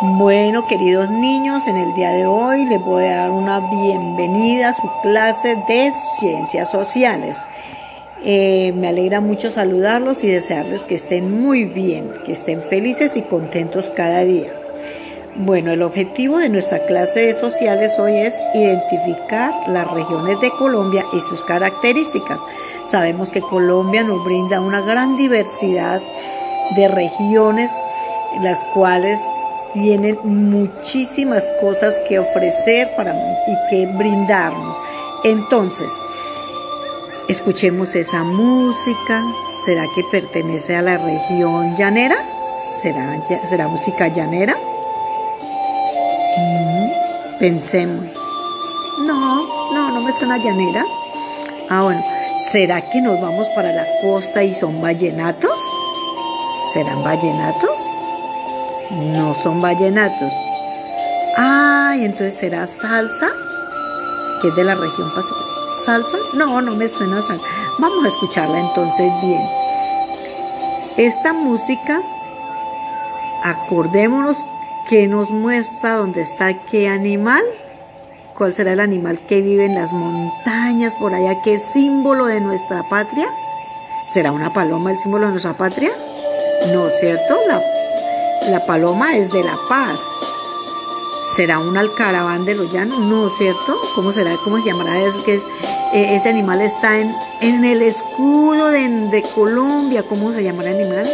Bueno, queridos niños, en el día de hoy les voy a dar una bienvenida a su clase de ciencias sociales. Eh, me alegra mucho saludarlos y desearles que estén muy bien, que estén felices y contentos cada día. Bueno, el objetivo de nuestra clase de sociales hoy es identificar las regiones de Colombia y sus características. Sabemos que Colombia nos brinda una gran diversidad de regiones, las cuales tienen muchísimas cosas que ofrecer para, y que brindarnos. Entonces, escuchemos esa música. ¿Será que pertenece a la región llanera? ¿Será, será música llanera? Mm, pensemos. No, no, no me suena llanera. Ah, bueno. ¿Será que nos vamos para la costa y son vallenatos? ¿Serán vallenatos? No son vallenatos. Ah, entonces será salsa, que es de la región Pacífico. ¿Salsa? No, no me suena salsa. Vamos a escucharla entonces bien. Esta música, acordémonos que nos muestra dónde está qué animal. ¿Cuál será el animal que vive en las montañas por allá? ¿Qué símbolo de nuestra patria? ¿Será una paloma el símbolo de nuestra patria? No, ¿cierto? La la paloma es de la paz. ¿Será un alcaraván de los llanos? No, ¿cierto? ¿Cómo será? ¿Cómo se llamará? Es que eh, ese animal está en, el escudo de, de, Colombia. ¿Cómo se llamará el animal?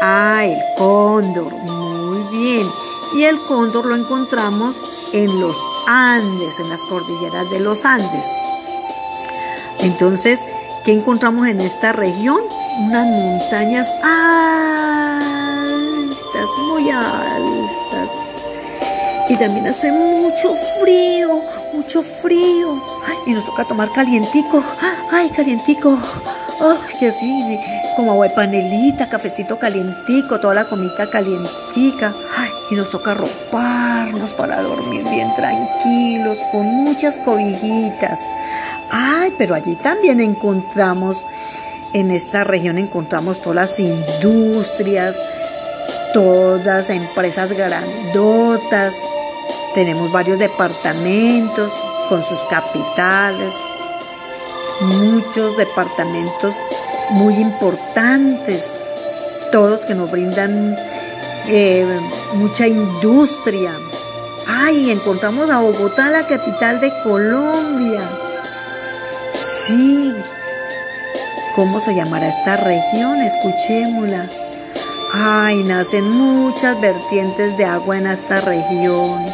Ah, el cóndor. Muy bien. Y el cóndor lo encontramos en los Andes, en las cordilleras de los Andes. Entonces, ¿qué encontramos en esta región? Unas montañas. ¡Ah! Muy altas. Y también hace mucho frío, mucho frío. y nos toca tomar calientico. Ay, calientico. Ay, que así, como agua de panelita, cafecito calientico, toda la comida calientica. Ay, y nos toca roparnos para dormir bien tranquilos, con muchas cobijitas. Ay, pero allí también encontramos, en esta región encontramos todas las industrias, todas empresas grandotas, tenemos varios departamentos con sus capitales, muchos departamentos muy importantes, todos que nos brindan eh, mucha industria. Ay, encontramos a Bogotá, la capital de Colombia. Sí. ¿Cómo se llamará esta región? Escuchémosla. Ay, nacen muchas vertientes de agua en esta región.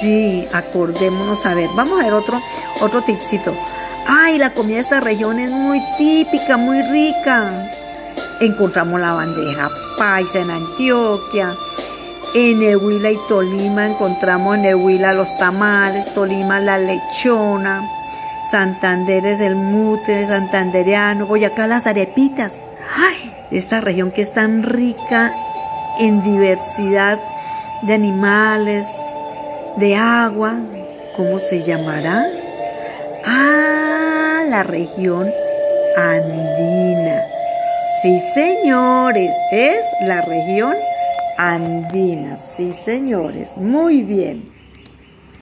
Sí, acordémonos a ver. Vamos a ver otro, otro tipcito. Ay, la comida de esta región es muy típica, muy rica. Encontramos la bandeja paisa en Antioquia. En Nehuila y Tolima encontramos en Nehuila los tamales, Tolima la lechona, Santander es el mute santandereano, Boyacá las arepitas. Esta región que es tan rica en diversidad de animales, de agua, ¿cómo se llamará? Ah, la región andina. Sí, señores, es la región andina. Sí, señores, muy bien.